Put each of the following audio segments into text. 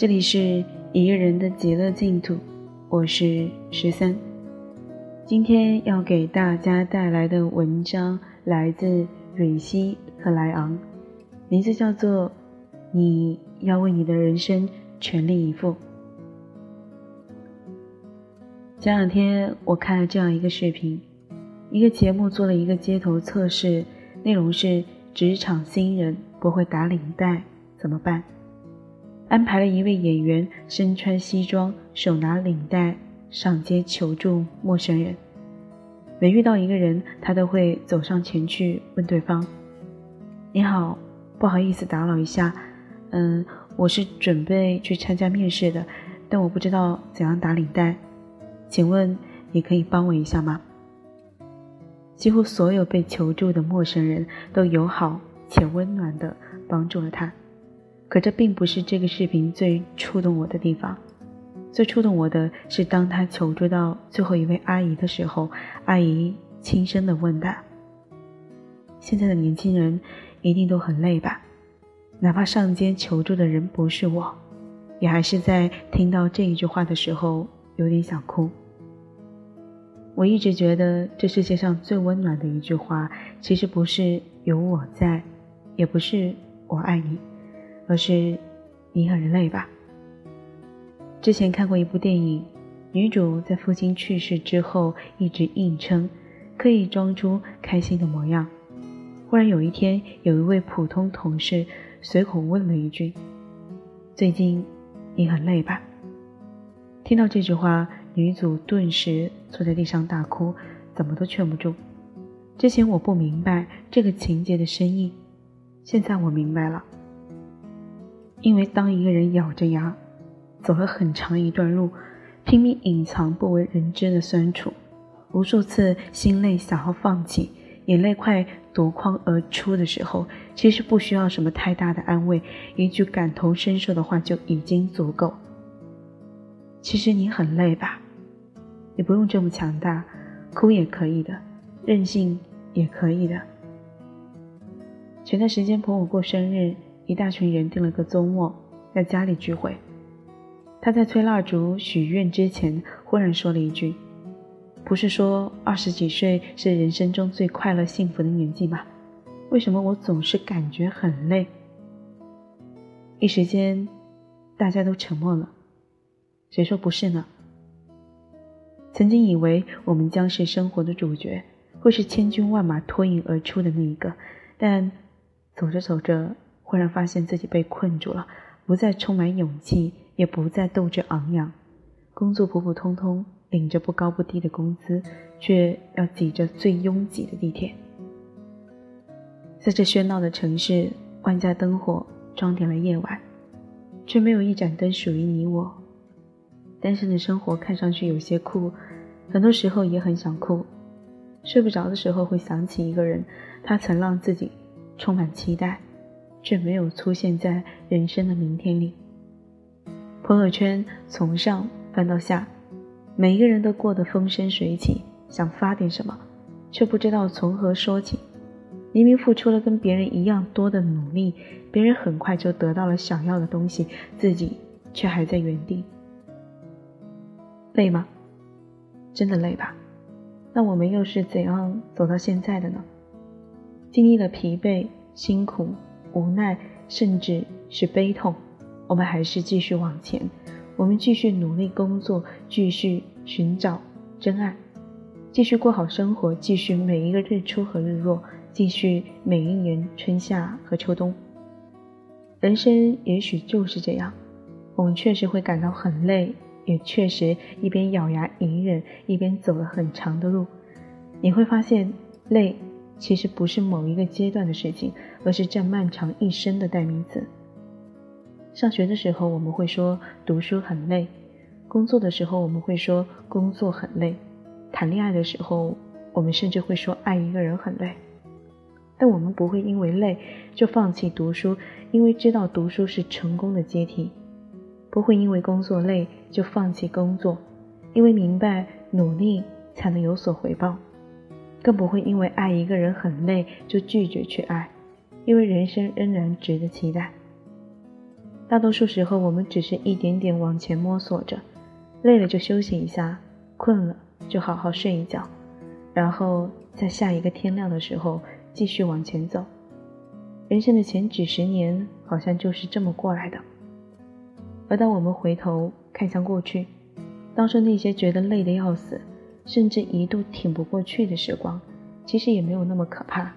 这里是一个人的极乐净土，我是十三。今天要给大家带来的文章来自蕊希和莱昂，名字叫做《你要为你的人生全力以赴》。前两天我看了这样一个视频，一个节目做了一个街头测试，内容是职场新人不会打领带怎么办？安排了一位演员身穿西装，手拿领带上街求助陌生人。每遇到一个人，他都会走上前去问对方：“你好，不好意思打扰一下，嗯，我是准备去参加面试的，但我不知道怎样打领带，请问你可以帮我一下吗？”几乎所有被求助的陌生人都友好且温暖地帮助了他。可这并不是这个视频最触动我的地方，最触动我的是当他求助到最后一位阿姨的时候，阿姨轻声的问他：“现在的年轻人一定都很累吧？哪怕上街求助的人不是我，也还是在听到这一句话的时候有点想哭。”我一直觉得这世界上最温暖的一句话，其实不是有我在，也不是我爱你。而是你很累吧？之前看过一部电影，女主在父亲去世之后一直硬撑，刻意装出开心的模样。忽然有一天，有一位普通同事随口问了一句：“最近你很累吧？”听到这句话，女主顿时坐在地上大哭，怎么都劝不住。之前我不明白这个情节的深意，现在我明白了。因为当一个人咬着牙走了很长一段路，拼命隐藏不为人知的酸楚，无数次心累想要放弃，眼泪快夺眶而出的时候，其实不需要什么太大的安慰，一句感同身受的话就已经足够。其实你很累吧？你不用这么强大，哭也可以的，任性也可以的。前段时间朋友过生日。一大群人订了个周末，在家里聚会。他在吹蜡烛许愿之前，忽然说了一句：“不是说二十几岁是人生中最快乐幸福的年纪吗？为什么我总是感觉很累？”一时间，大家都沉默了。谁说不是呢？曾经以为我们将是生活的主角，会是千军万马脱颖而出的那一个，但走着走着。忽然发现自己被困住了，不再充满勇气，也不再斗志昂扬。工作普普通通，领着不高不低的工资，却要挤着最拥挤的地铁。在这喧闹的城市，万家灯火装点了夜晚，却没有一盏灯属于你我。单身的生活看上去有些酷，很多时候也很想哭。睡不着的时候会想起一个人，他曾让自己充满期待。却没有出现在人生的明天里。朋友圈从上翻到下，每一个人都过得风生水起，想发点什么，却不知道从何说起。明明付出了跟别人一样多的努力，别人很快就得到了想要的东西，自己却还在原地。累吗？真的累吧？那我们又是怎样走到现在的呢？经历了疲惫、辛苦。无奈，甚至是悲痛，我们还是继续往前。我们继续努力工作，继续寻找真爱，继续过好生活，继续每一个日出和日落，继续每一年春夏和秋冬。人生也许就是这样，我们确实会感到很累，也确实一边咬牙隐忍，一边走了很长的路。你会发现，累。其实不是某一个阶段的事情，而是占漫长一生的代名词。上学的时候我们会说读书很累，工作的时候我们会说工作很累，谈恋爱的时候我们甚至会说爱一个人很累。但我们不会因为累就放弃读书，因为知道读书是成功的阶梯；不会因为工作累就放弃工作，因为明白努力才能有所回报。更不会因为爱一个人很累就拒绝去爱，因为人生仍然值得期待。大多数时候，我们只是一点点往前摸索着，累了就休息一下，困了就好好睡一觉，然后在下一个天亮的时候继续往前走。人生的前几十年好像就是这么过来的。而当我们回头看向过去，当初那些觉得累得要死，甚至一度挺不过去的时光，其实也没有那么可怕。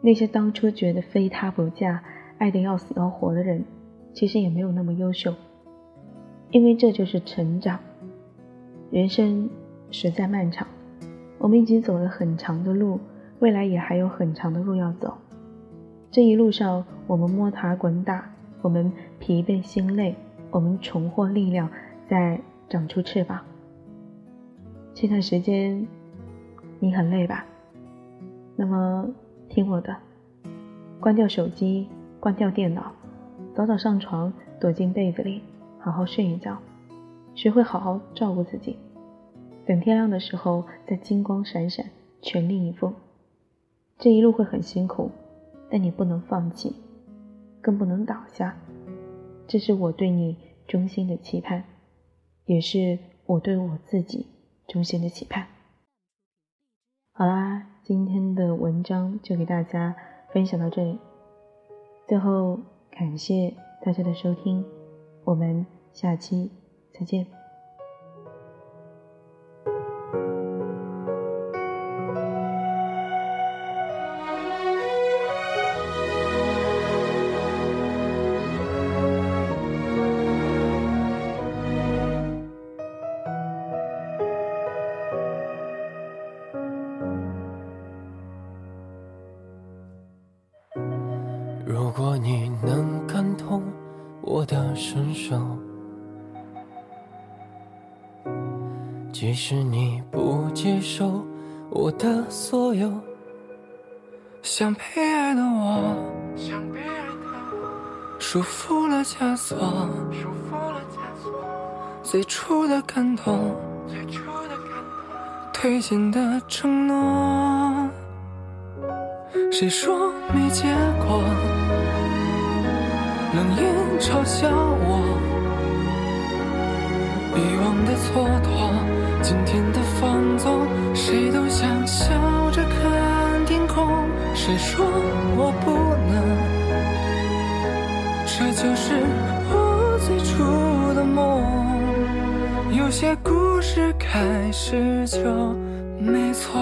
那些当初觉得非他不嫁、爱得要死要活的人。其实也没有那么优秀，因为这就是成长。人生实在漫长，我们已经走了很长的路，未来也还有很长的路要走。这一路上，我们摸爬滚打，我们疲惫心累，我们重获力量，再长出翅膀。这段时间，你很累吧？那么听我的，关掉手机，关掉电脑。早早上床，躲进被子里，好好睡一觉，学会好好照顾自己。等天亮的时候，再金光闪闪，全力以赴。这一路会很辛苦，但你不能放弃，更不能倒下。这是我对你衷心的期盼，也是我对我自己衷心的期盼。好啦，今天的文章就给大家分享到这里，最后。感谢大家的收听，我们下期再见。我的身手，即使你不接受我的所有，想被爱的我，像被爱的我束缚了枷锁，束缚了枷锁最初的感动，推进的承诺，谁说没结果？冷眼嘲笑我，遗忘的蹉跎，今天的放纵，谁都想笑着看天空。谁说我不能？这就是我最初的梦。有些故事开始就没错。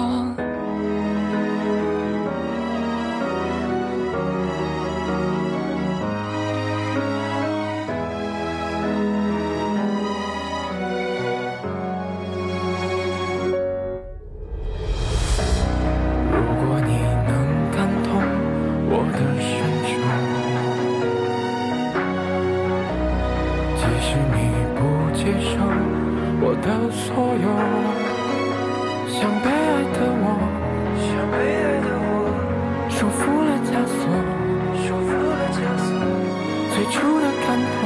是你不接受我的所有，像被爱的我，像被爱的我，束缚了枷锁，束缚了枷锁，最初的感动，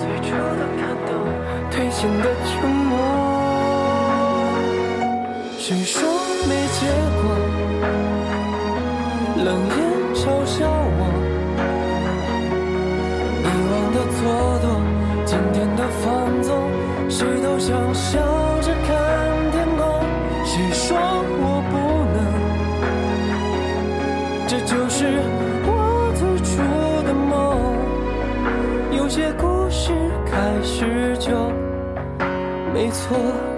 最初的感动，兑现的承诺，谁说没结果？冷眼嘲笑我，遗忘的蹉跎，的放纵。谁都想笑着看天空，谁说我不能？这就是我最初的梦。有些故事开始就没错。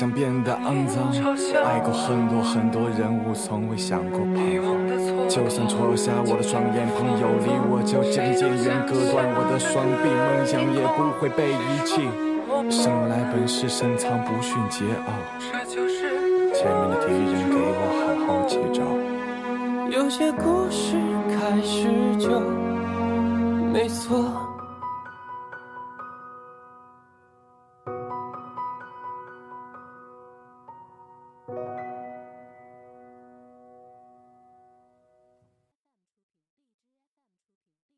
想变得肮脏。爱过很多很多人物，从未想过彷徨。就算戳瞎我的双眼，朋友离我就渐渐远，割断我的双臂，梦想也不会被遗弃。生来本是深藏不逊桀骜，前面的敌人给我好好接招。有些故事开始就没错。